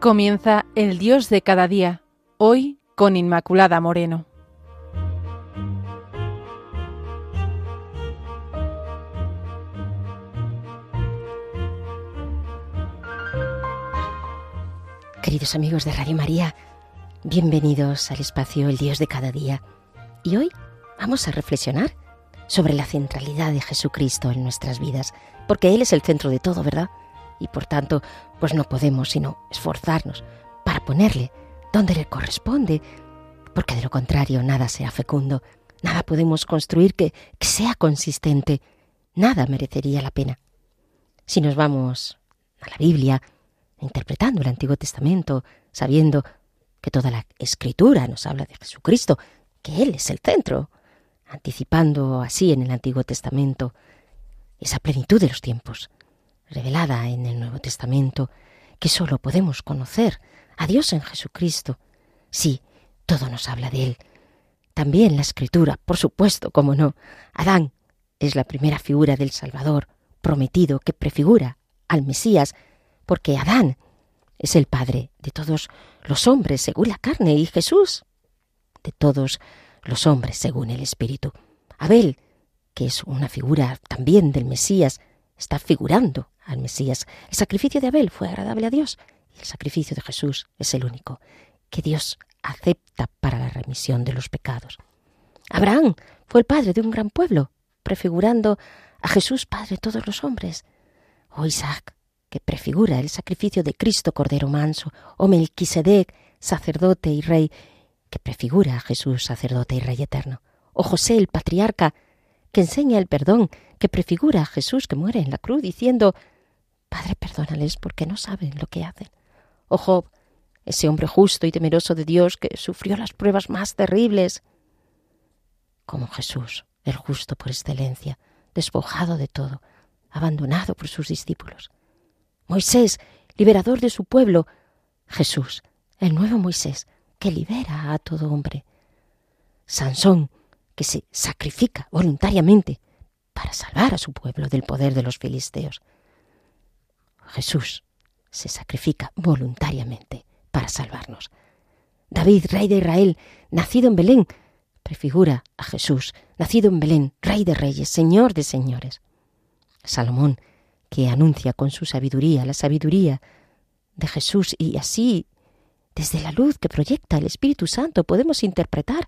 Comienza el Dios de cada día, hoy con Inmaculada Moreno. Queridos amigos de Radio María, bienvenidos al espacio El Dios de cada día. Y hoy vamos a reflexionar sobre la centralidad de Jesucristo en nuestras vidas, porque Él es el centro de todo, ¿verdad? Y por tanto, pues no podemos sino esforzarnos para ponerle donde le corresponde, porque de lo contrario nada será fecundo, nada podemos construir que, que sea consistente, nada merecería la pena. Si nos vamos a la Biblia, interpretando el Antiguo Testamento, sabiendo que toda la escritura nos habla de Jesucristo, que Él es el centro, anticipando así en el Antiguo Testamento esa plenitud de los tiempos, revelada en el Nuevo Testamento, que sólo podemos conocer a Dios en Jesucristo. Sí, todo nos habla de Él. También la Escritura, por supuesto, como no. Adán es la primera figura del Salvador prometido que prefigura al Mesías, porque Adán es el padre de todos los hombres según la carne y Jesús de todos los hombres según el Espíritu. Abel, que es una figura también del Mesías, está figurando al Mesías. El sacrificio de Abel fue agradable a Dios el sacrificio de Jesús es el único que Dios acepta para la remisión de los pecados. Abraham fue el padre de un gran pueblo, prefigurando a Jesús, padre de todos los hombres. O Isaac, que prefigura el sacrificio de Cristo, Cordero Manso, o Melquisedec, sacerdote y rey, que prefigura a Jesús, sacerdote y rey eterno. O José, el patriarca, que enseña el perdón, que prefigura a Jesús que muere en la cruz diciendo, Padre, perdónales porque no saben lo que hacen. O Job, ese hombre justo y temeroso de Dios que sufrió las pruebas más terribles. Como Jesús, el justo por excelencia, despojado de todo, abandonado por sus discípulos. Moisés, liberador de su pueblo. Jesús, el nuevo Moisés, que libera a todo hombre. Sansón, que se sacrifica voluntariamente para salvar a su pueblo del poder de los filisteos. Jesús se sacrifica voluntariamente para salvarnos. David, rey de Israel, nacido en Belén, prefigura a Jesús, nacido en Belén, rey de reyes, señor de señores. Salomón, que anuncia con su sabiduría la sabiduría de Jesús y así, desde la luz que proyecta el Espíritu Santo, podemos interpretar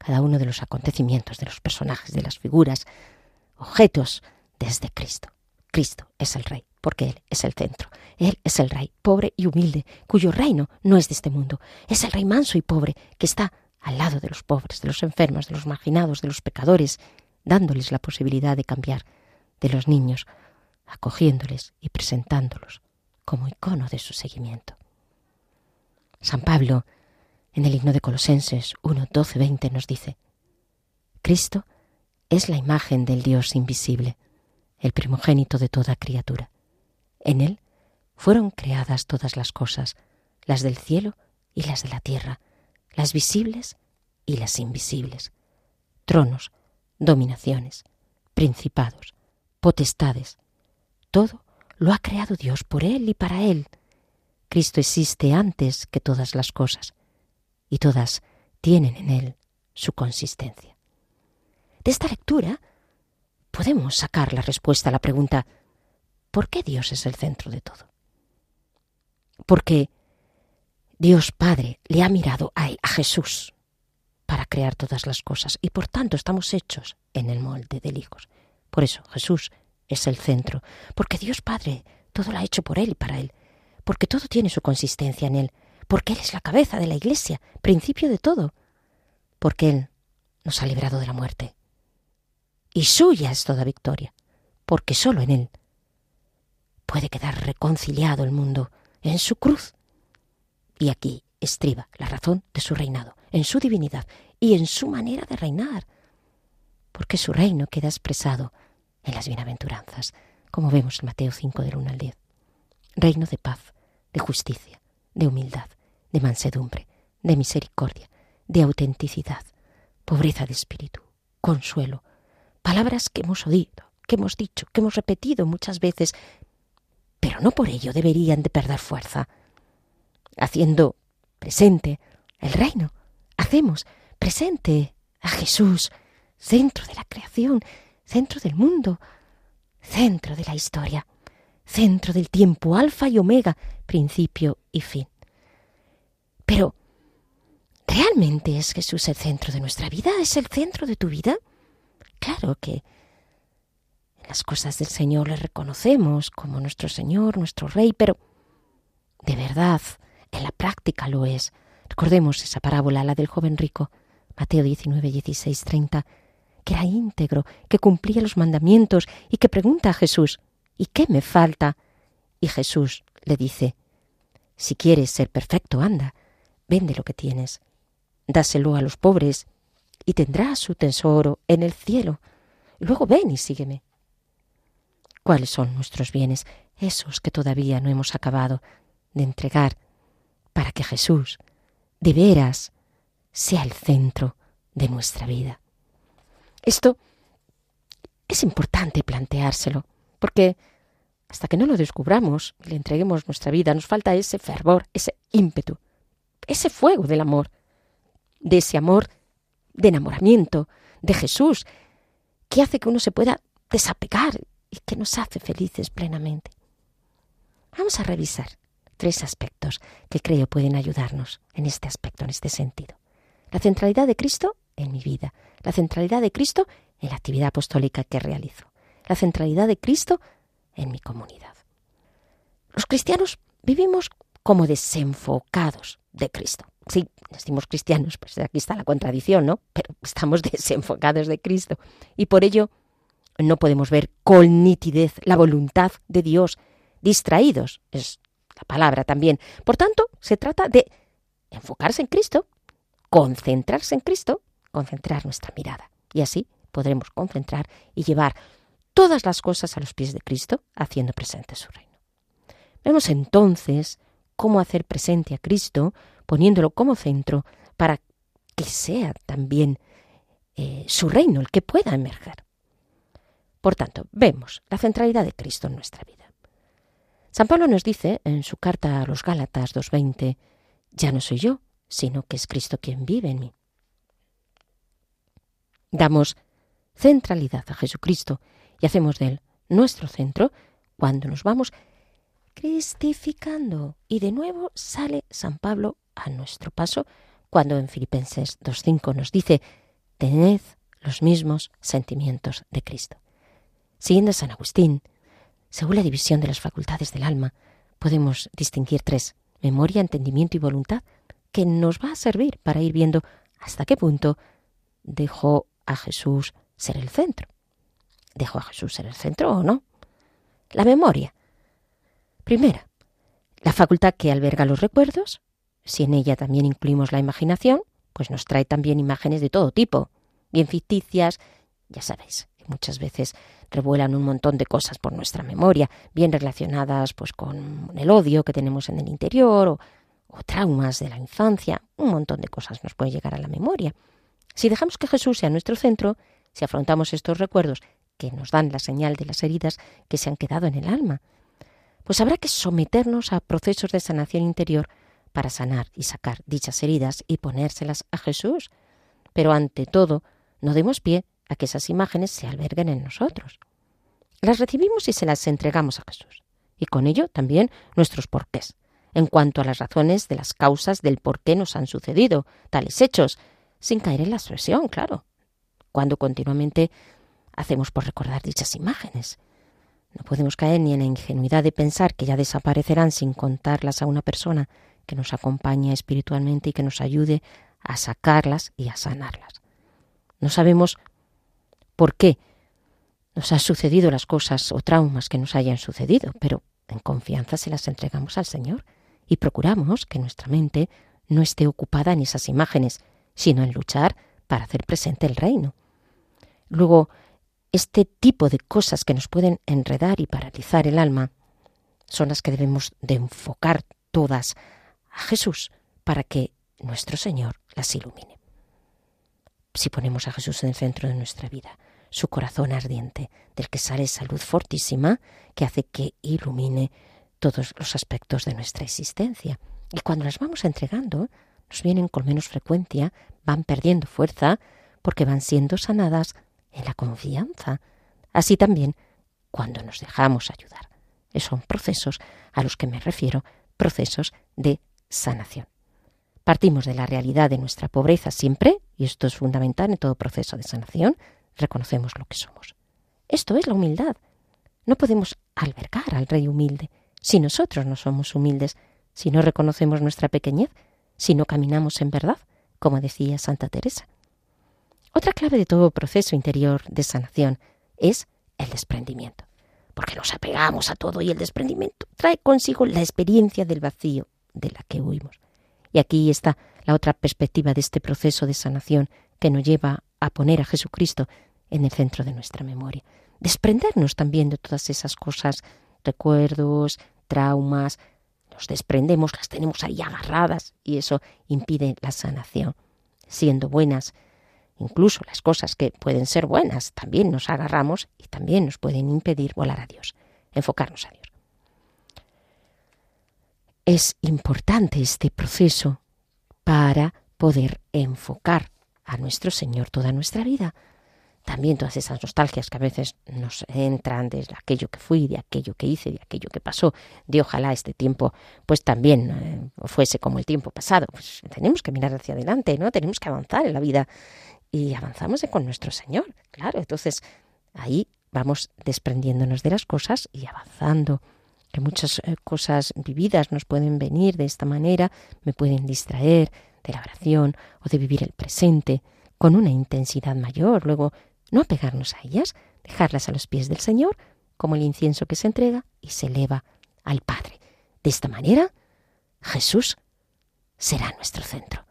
cada uno de los acontecimientos, de los personajes, de las figuras, objetos desde Cristo. Cristo es el Rey, porque Él es el centro. Él es el Rey, pobre y humilde, cuyo reino no es de este mundo. Es el Rey manso y pobre, que está al lado de los pobres, de los enfermos, de los marginados, de los pecadores, dándoles la posibilidad de cambiar, de los niños, acogiéndoles y presentándolos como icono de su seguimiento. San Pablo, en el himno de Colosenses 1, 12, 20, nos dice, Cristo es la imagen del Dios invisible, el primogénito de toda criatura. En Él fueron creadas todas las cosas, las del cielo y las de la tierra, las visibles y las invisibles, tronos, dominaciones, principados, potestades, todo lo ha creado Dios por Él y para Él. Cristo existe antes que todas las cosas, y todas tienen en Él su consistencia. De esta lectura podemos sacar la respuesta a la pregunta ¿por qué Dios es el centro de todo? Porque Dios Padre le ha mirado a, Jesús para crear todas las cosas y por tanto estamos hechos en el molde del Hijo. Por eso Jesús es el centro, porque Dios Padre todo lo ha hecho por Él y para Él, porque todo tiene su consistencia en Él, porque Él es la cabeza de la Iglesia, principio de todo, porque Él nos ha librado de la muerte. Y suya es toda victoria, porque sólo en Él puede quedar reconciliado el mundo en su cruz. Y aquí estriba la razón de su reinado, en su divinidad y en su manera de reinar, porque su reino queda expresado en las bienaventuranzas, como vemos en Mateo 5 del 1 al 10. Reino de paz, de justicia, de humildad, de mansedumbre, de misericordia, de autenticidad, pobreza de espíritu, consuelo, palabras que hemos oído, que hemos dicho, que hemos repetido muchas veces, pero no por ello deberían de perder fuerza. haciendo presente el reino. Hacemos presente a Jesús, centro de la creación, centro del mundo, centro de la historia, centro del tiempo, alfa y omega, principio y fin. Pero, ¿realmente es Jesús el centro de nuestra vida? ¿Es el centro de tu vida? Claro que en las cosas del Señor le reconocemos como nuestro Señor, nuestro Rey, pero de verdad, en la práctica lo es. Recordemos esa parábola, la del joven rico, Mateo 19, 16, 30, que era íntegro, que cumplía los mandamientos y que pregunta a Jesús, ¿y qué me falta? Y Jesús le dice, si quieres ser perfecto, anda, vende lo que tienes, dáselo a los pobres y tendrás su tesoro en el cielo. Luego ven y sígueme. ¿Cuáles son nuestros bienes, esos que todavía no hemos acabado de entregar, para que Jesús, de veras, sea el centro de nuestra vida? Esto es importante planteárselo, porque hasta que no lo descubramos y le entreguemos nuestra vida, nos falta ese fervor, ese ímpetu, ese fuego del amor, de ese amor de enamoramiento de Jesús, que hace que uno se pueda desapegar y que nos hace felices plenamente. Vamos a revisar tres aspectos que creo pueden ayudarnos en este aspecto, en este sentido. La centralidad de Cristo en mi vida, la centralidad de Cristo en la actividad apostólica que realizo, la centralidad de Cristo en mi comunidad. Los cristianos vivimos como desenfocados de Cristo. Sí, decimos cristianos, pues aquí está la contradicción, ¿no? Pero estamos desenfocados de Cristo y por ello no podemos ver con nitidez la voluntad de Dios. Distraídos es la palabra también. Por tanto, se trata de enfocarse en Cristo, concentrarse en Cristo, concentrar nuestra mirada. Y así podremos concentrar y llevar todas las cosas a los pies de Cristo, haciendo presente su reino. Vemos entonces cómo hacer presente a Cristo, poniéndolo como centro, para que sea también eh, su reino el que pueda emerger. Por tanto, vemos la centralidad de Cristo en nuestra vida. San Pablo nos dice en su carta a los Gálatas 2.20, ya no soy yo, sino que es Cristo quien vive en mí. Damos centralidad a Jesucristo y hacemos de él nuestro centro cuando nos vamos cristificando. Y de nuevo sale San Pablo a nuestro paso cuando en Filipenses 2.5 nos dice, tened los mismos sentimientos de Cristo. Siguiendo San Agustín, según la división de las facultades del alma, podemos distinguir tres, memoria, entendimiento y voluntad, que nos va a servir para ir viendo hasta qué punto dejó a Jesús ser el centro. ¿Dejó a Jesús ser el centro o no? La memoria. Primera, la facultad que alberga los recuerdos. Si en ella también incluimos la imaginación, pues nos trae también imágenes de todo tipo, bien ficticias, ya sabéis, muchas veces revuelan un montón de cosas por nuestra memoria, bien relacionadas pues con el odio que tenemos en el interior o, o traumas de la infancia, un montón de cosas nos puede llegar a la memoria. Si dejamos que Jesús sea nuestro centro, si afrontamos estos recuerdos que nos dan la señal de las heridas que se han quedado en el alma, pues habrá que someternos a procesos de sanación interior para sanar y sacar dichas heridas y ponérselas a Jesús. Pero ante todo, no demos pie a que esas imágenes se alberguen en nosotros. Las recibimos y se las entregamos a Jesús, y con ello también nuestros porqués, en cuanto a las razones de las causas del por qué nos han sucedido tales hechos, sin caer en la expresión, claro, cuando continuamente hacemos por recordar dichas imágenes. No podemos caer ni en la ingenuidad de pensar que ya desaparecerán sin contarlas a una persona que nos acompañe espiritualmente y que nos ayude a sacarlas y a sanarlas. No sabemos por qué nos han sucedido las cosas o traumas que nos hayan sucedido, pero en confianza se las entregamos al Señor y procuramos que nuestra mente no esté ocupada en esas imágenes, sino en luchar para hacer presente el reino. Luego, este tipo de cosas que nos pueden enredar y paralizar el alma son las que debemos de enfocar todas a Jesús para que nuestro Señor las ilumine. Si ponemos a Jesús en el centro de nuestra vida, su corazón ardiente, del que sale esa luz fortísima que hace que ilumine todos los aspectos de nuestra existencia. Y cuando las vamos entregando, nos vienen con menos frecuencia, van perdiendo fuerza, porque van siendo sanadas en la confianza. Así también cuando nos dejamos ayudar. Son procesos a los que me refiero, procesos de sanación. Partimos de la realidad de nuestra pobreza siempre, y esto es fundamental en todo proceso de sanación, reconocemos lo que somos. Esto es la humildad. No podemos albergar al Rey humilde si nosotros no somos humildes, si no reconocemos nuestra pequeñez, si no caminamos en verdad, como decía Santa Teresa. Otra clave de todo proceso interior de sanación es el desprendimiento, porque nos apegamos a todo y el desprendimiento trae consigo la experiencia del vacío de la que huimos. Y aquí está la otra perspectiva de este proceso de sanación que nos lleva a poner a Jesucristo en el centro de nuestra memoria. Desprendernos también de todas esas cosas, recuerdos, traumas, nos desprendemos, las tenemos ahí agarradas y eso impide la sanación. Siendo buenas, incluso las cosas que pueden ser buenas, también nos agarramos y también nos pueden impedir volar a Dios, enfocarnos a Dios. Es importante este proceso para poder enfocar a nuestro Señor toda nuestra vida. También todas esas nostalgias que a veces nos entran de aquello que fui, de aquello que hice, de aquello que pasó, de ojalá este tiempo pues también eh, fuese como el tiempo pasado. Pues tenemos que mirar hacia adelante, ¿no? Tenemos que avanzar en la vida y avanzamos con nuestro Señor, claro. Entonces ahí vamos desprendiéndonos de las cosas y avanzando que muchas eh, cosas vividas nos pueden venir de esta manera, me pueden distraer de la oración o de vivir el presente con una intensidad mayor, luego no apegarnos a ellas, dejarlas a los pies del Señor, como el incienso que se entrega y se eleva al Padre. De esta manera, Jesús será nuestro centro.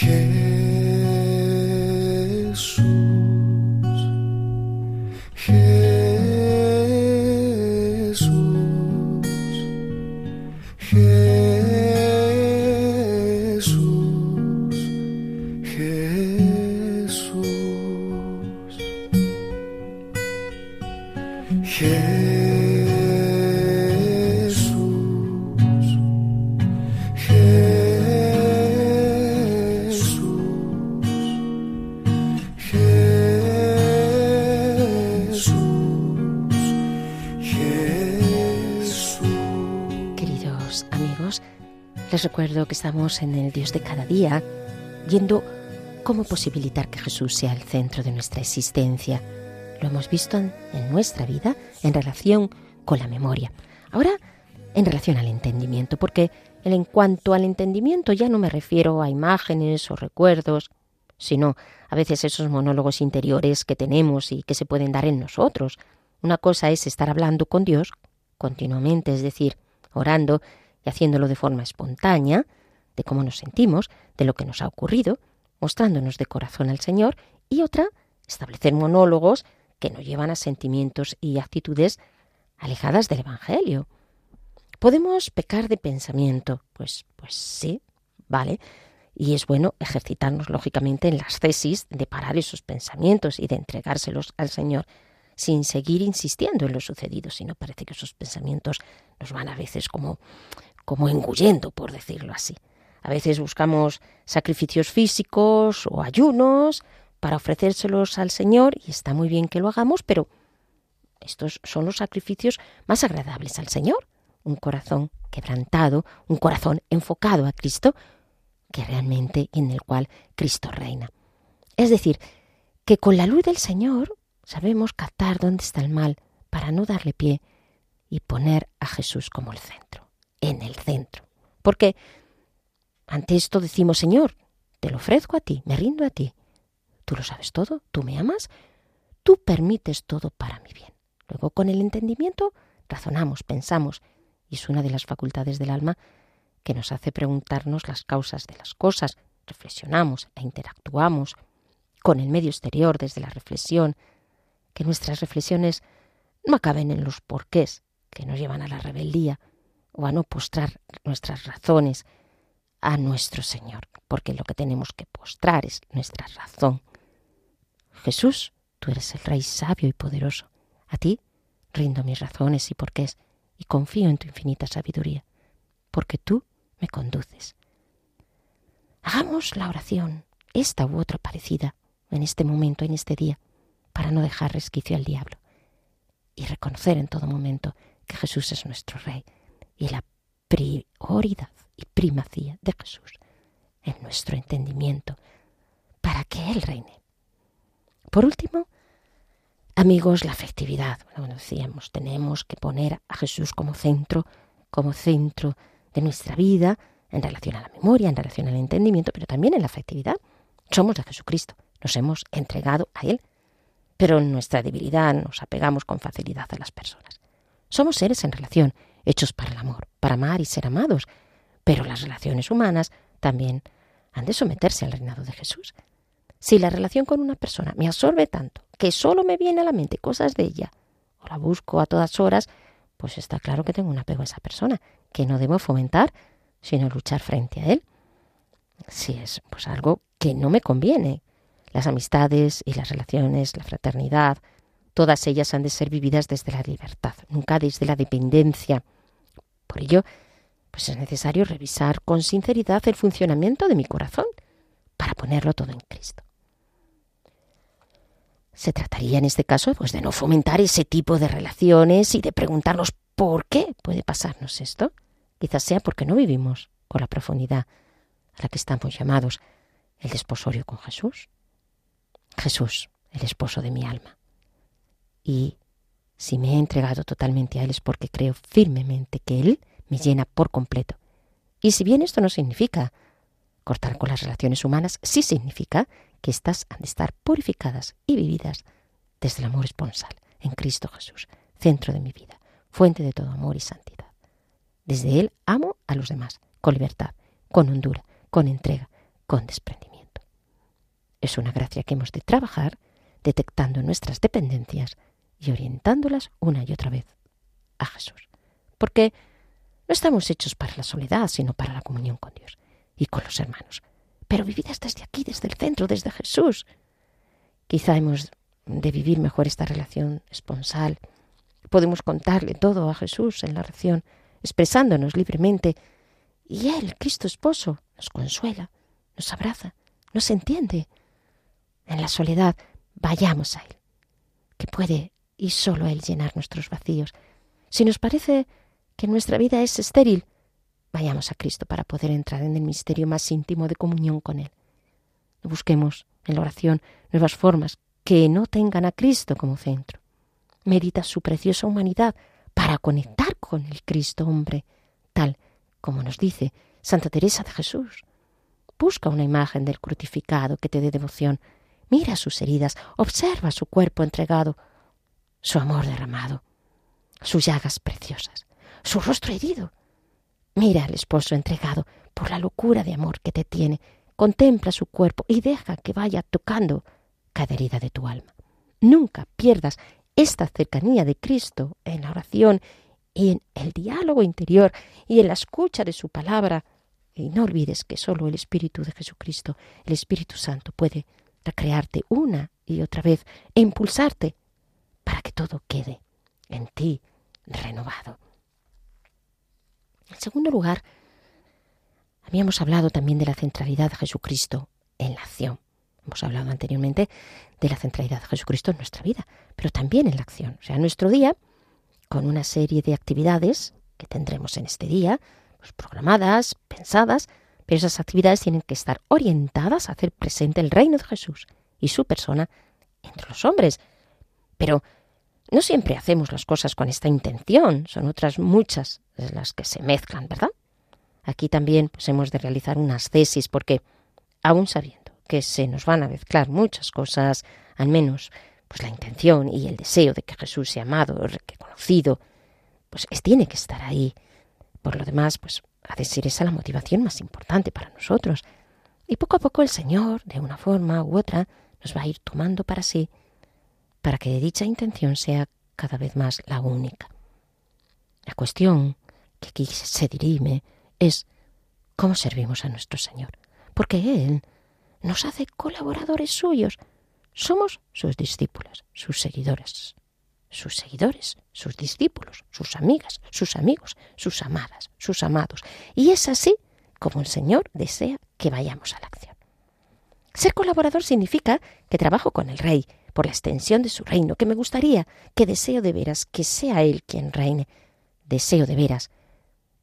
Yeah. Les recuerdo que estamos en el Dios de cada día, viendo cómo posibilitar que Jesús sea el centro de nuestra existencia. Lo hemos visto en, nuestra vida en relación con la memoria. Ahora, en relación al entendimiento, porque en cuanto al entendimiento ya no me refiero a imágenes o recuerdos, sino a veces esos monólogos interiores que tenemos y que se pueden dar en nosotros. Una cosa es estar hablando con Dios continuamente, es decir, orando, haciéndolo de forma espontánea, de cómo nos sentimos, de lo que nos ha ocurrido, mostrándonos de corazón al Señor, y otra, establecer monólogos que nos llevan a sentimientos y actitudes alejadas del Evangelio. ¿Podemos pecar de pensamiento? Pues, pues sí, vale. Y es bueno ejercitarnos, lógicamente, en las tesis de parar esos pensamientos y de entregárselos al Señor sin seguir insistiendo en lo sucedido, sino parece que esos pensamientos nos van a veces como como engullendo, por decirlo así. A veces buscamos sacrificios físicos o ayunos para ofrecérselos al Señor y está muy bien que lo hagamos, pero estos son los sacrificios más agradables al Señor. Un corazón quebrantado, un corazón enfocado a Cristo, que realmente en el cual Cristo reina. Es decir, que con la luz del Señor sabemos captar dónde está el mal para no darle pie y poner a Jesús como el centro en el centro. Porque ante esto decimos, Señor, te lo ofrezco a ti, me rindo a ti. Tú lo sabes todo, tú me amas, tú permites todo para mi bien. Luego con el entendimiento razonamos, pensamos, y es una de las facultades del alma que nos hace preguntarnos las causas de las cosas, reflexionamos e interactuamos con el medio exterior desde la reflexión, que nuestras reflexiones no acaben en los porqués que nos llevan a la rebeldía, o a no postrar nuestras razones a nuestro Señor, porque lo que tenemos que postrar es nuestra razón. Jesús, tú eres el Rey sabio y poderoso. A ti rindo mis razones y porqués, y confío en tu infinita sabiduría, porque tú me conduces. Hagamos la oración, esta u otra parecida, en este momento, en este día, para no dejar resquicio al diablo, y reconocer en todo momento que Jesús es nuestro Rey y la prioridad y primacía de Jesús en nuestro entendimiento para que Él reine. Por último, amigos, la afectividad. Bueno, decíamos, tenemos que poner a Jesús como centro, como centro de nuestra vida, en relación a la memoria, en relación al entendimiento, pero también en la afectividad. Somos de Jesucristo, nos hemos entregado a Él, pero en nuestra debilidad nos apegamos con facilidad a las personas. Somos seres en relación, hechos para el amor, para amar y ser amados, pero las relaciones humanas también han de someterse al reinado de Jesús. Si la relación con una persona me absorbe tanto que solo me viene a la mente cosas de ella, o la busco a todas horas, pues está claro que tengo un apego a esa persona, que no debo fomentar, sino luchar frente a él. Si es pues algo que no me conviene. Las amistades y las relaciones, la fraternidad, todas ellas han de ser vividas desde la libertad, nunca desde la dependencia. Por ello, pues es necesario revisar con sinceridad el funcionamiento de mi corazón para ponerlo todo en Cristo. Se trataría en este caso pues de no fomentar ese tipo de relaciones y de preguntarnos por qué puede pasarnos esto. Quizás sea porque no vivimos con la profundidad a la que estamos llamados el desposorio con Jesús. Jesús, el esposo de mi alma. Y si me he entregado totalmente a Él es porque creo firmemente que Él me llena por completo. Y si bien esto no significa cortar con las relaciones humanas, sí significa que éstas han de estar purificadas y vividas desde el amor esponsal en Cristo Jesús, centro de mi vida, fuente de todo amor y santidad. Desde Él amo a los demás, con libertad, con hondura, con entrega, con desprendimiento. Es una gracia que hemos de trabajar detectando nuestras dependencias y orientándolas una y otra vez a Jesús. Porque no estamos hechos para la soledad, sino para la comunión con Dios y con los hermanos. Pero vividas desde aquí, desde el centro, desde Jesús. Quizá hemos de vivir mejor esta relación esponsal. Podemos contarle todo a Jesús en la oración, expresándonos libremente. Y Él, Cristo esposo, nos consuela, nos abraza, nos entiende. En la soledad, vayamos a Él, que puede y solo Él llenar nuestros vacíos. Si nos parece que nuestra vida es estéril, vayamos a Cristo para poder entrar en el misterio más íntimo de comunión con Él. Busquemos en la oración nuevas formas que no tengan a Cristo como centro. Medita su preciosa humanidad para conectar con el Cristo hombre, tal como nos dice Santa Teresa de Jesús. Busca una imagen del crucificado que te dé devoción. Mira sus heridas, observa su cuerpo entregado, su amor derramado, sus llagas preciosas su rostro herido. Mira al esposo entregado por la locura de amor que te tiene. Contempla su cuerpo y deja que vaya tocando cada herida de tu alma. Nunca pierdas esta cercanía de Cristo en la oración y en el diálogo interior y en la escucha de su palabra. Y no olvides que solo el Espíritu de Jesucristo, el Espíritu Santo, puede recrearte una y otra vez e impulsarte para que todo quede en ti renovado. En segundo lugar, habíamos hablado también de la centralidad de Jesucristo en la acción. Hemos hablado anteriormente de la centralidad de Jesucristo en nuestra vida, pero también en la acción. O sea, nuestro día, con una serie de actividades que tendremos en este día, pues programadas, pensadas, pero esas actividades tienen que estar orientadas a hacer presente el reino de Jesús y su persona entre los hombres. Pero no siempre hacemos las cosas con esta intención, son otras muchas las que se mezclan, ¿verdad? Aquí también pues, hemos de realizar unas tesis porque, aun sabiendo que se nos van a mezclar muchas cosas, al menos pues la intención y el deseo de que Jesús sea amado, reconocido, pues es, tiene que estar ahí. Por lo demás, pues ha de ser esa la motivación más importante para nosotros. Y poco a poco el Señor, de una forma u otra, nos va a ir tomando para sí para que dicha intención sea cada vez más la única. La cuestión que aquí se dirime es cómo servimos a nuestro Señor, porque Él nos hace colaboradores suyos. Somos sus discípulos, sus seguidores, sus seguidores, sus discípulos, sus amigas, sus amigos, sus amadas, sus amados. Y es así como el Señor desea que vayamos a la acción. Ser colaborador significa que trabajo con el Rey por la extensión de su reino, que me gustaría, que deseo de veras que sea Él quien reine. Deseo de veras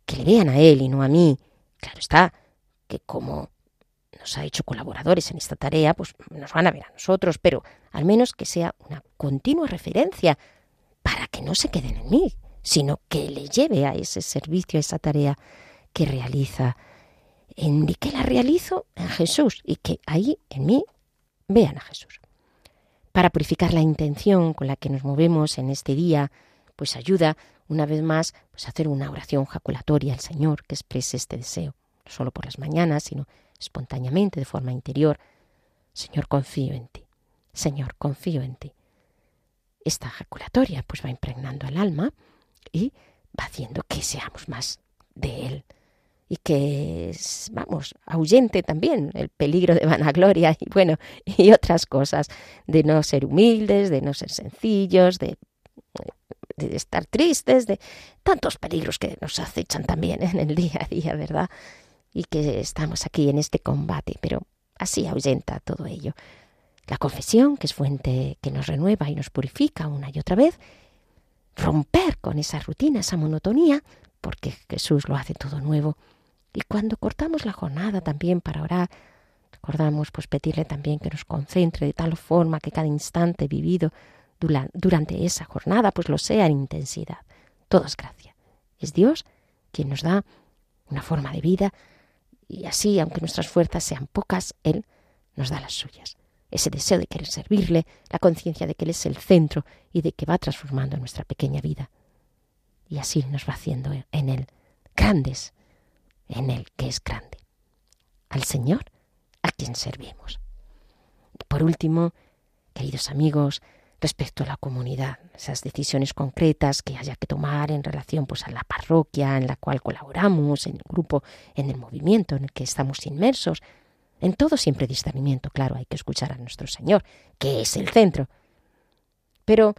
que le vean a Él y no a mí. Claro está, que como nos ha hecho colaboradores en esta tarea, pues nos van a ver a nosotros, pero al menos que sea una continua referencia para que no se queden en mí, sino que le lleve a ese servicio, a esa tarea que realiza en que la realizo en Jesús y que ahí en mí vean a Jesús. Para purificar la intención con la que nos movemos en este día, pues ayuda una vez más pues a hacer una oración jaculatoria al Señor que exprese este deseo, no solo por las mañanas, sino espontáneamente, de forma interior. Señor, confío en ti. Señor, confío en ti. Esta jaculatoria pues va impregnando el alma y va haciendo que seamos más de Él, y que, vamos, ahuyente también el peligro de vanagloria y bueno, y otras cosas, de no ser humildes, de no ser sencillos, de, de estar tristes, de tantos peligros que nos acechan también en el día a día, ¿verdad? Y que estamos aquí en este combate, pero así ahuyenta todo ello. La confesión, que es fuente que nos renueva y nos purifica una y otra vez, romper con esa rutina, esa monotonía, porque Jesús lo hace todo nuevo y cuando cortamos la jornada también para orar, recordamos pues pedirle también que nos concentre de tal forma que cada instante vivido durante esa jornada pues lo sea en intensidad. Todo es gracia. Es Dios quien nos da una forma de vida y así, aunque nuestras fuerzas sean pocas, Él nos da las suyas. Ese deseo de querer servirle, la conciencia de que Él es el centro y de que va transformando nuestra pequeña vida. Y así nos va haciendo en Él grandes en el que es grande, al Señor a quien servimos. Por último, queridos amigos, respecto a la comunidad, esas decisiones concretas que haya que tomar en relación pues a la parroquia en la cual colaboramos, en el grupo, en el movimiento en el que estamos inmersos, en todo siempre discernimiento, claro, hay que escuchar a nuestro Señor, que es el centro. Pero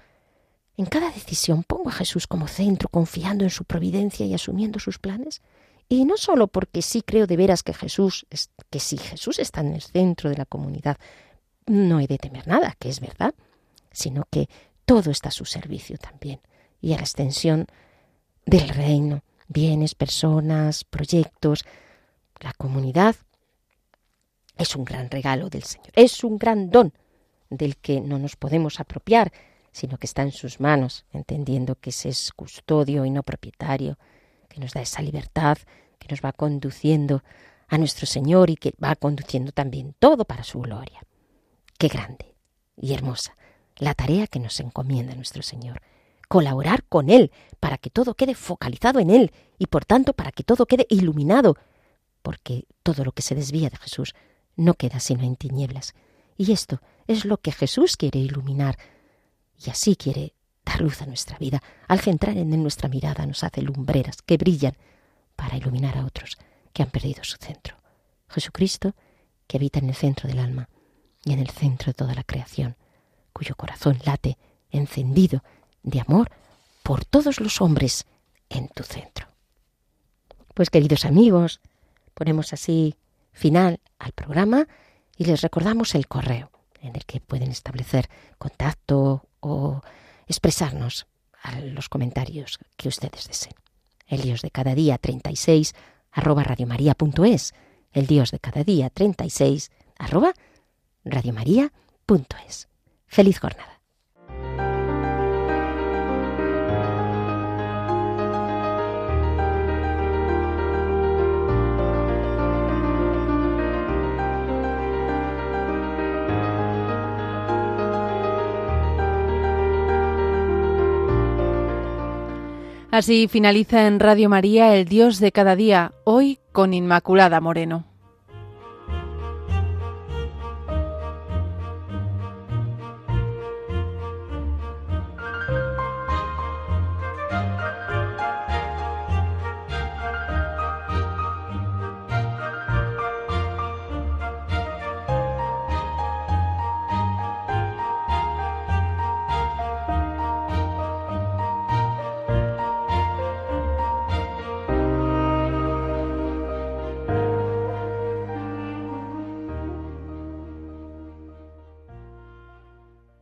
en cada decisión pongo a Jesús como centro, confiando en su providencia y asumiendo sus planes. Y no solo porque sí creo de veras que Jesús, que si Jesús está en el centro de la comunidad, no he de temer nada, que es verdad, sino que todo está a su servicio también. Y a la extensión del reino, bienes, personas, proyectos, la comunidad es un gran regalo del Señor, es un gran don del que no nos podemos apropiar, sino que está en sus manos, entendiendo que es custodio y no propietario que nos da esa libertad, que nos va conduciendo a nuestro Señor y que va conduciendo también todo para su gloria. Qué grande y hermosa la tarea que nos encomienda nuestro Señor. Colaborar con Él para que todo quede focalizado en Él y por tanto para que todo quede iluminado, porque todo lo que se desvía de Jesús no queda sino en tinieblas. Y esto es lo que Jesús quiere iluminar y así quiere dar luz a nuestra vida. Al centrar en nuestra mirada nos hace lumbreras que brillan para iluminar a otros que han perdido su centro. Jesucristo, que habita en el centro del alma y en el centro de toda la creación, cuyo corazón late encendido de amor por todos los hombres en tu centro. Pues queridos amigos, ponemos así final al programa y les recordamos el correo en el que pueden establecer contacto o expresarnos a los comentarios que ustedes deseen. El Dios de cada día 36 arroba radiomaria.es. El Dios de cada día 36 arroba radiomaria.es. Feliz jornada. Así finaliza en Radio María El Dios de cada día, hoy con Inmaculada Moreno.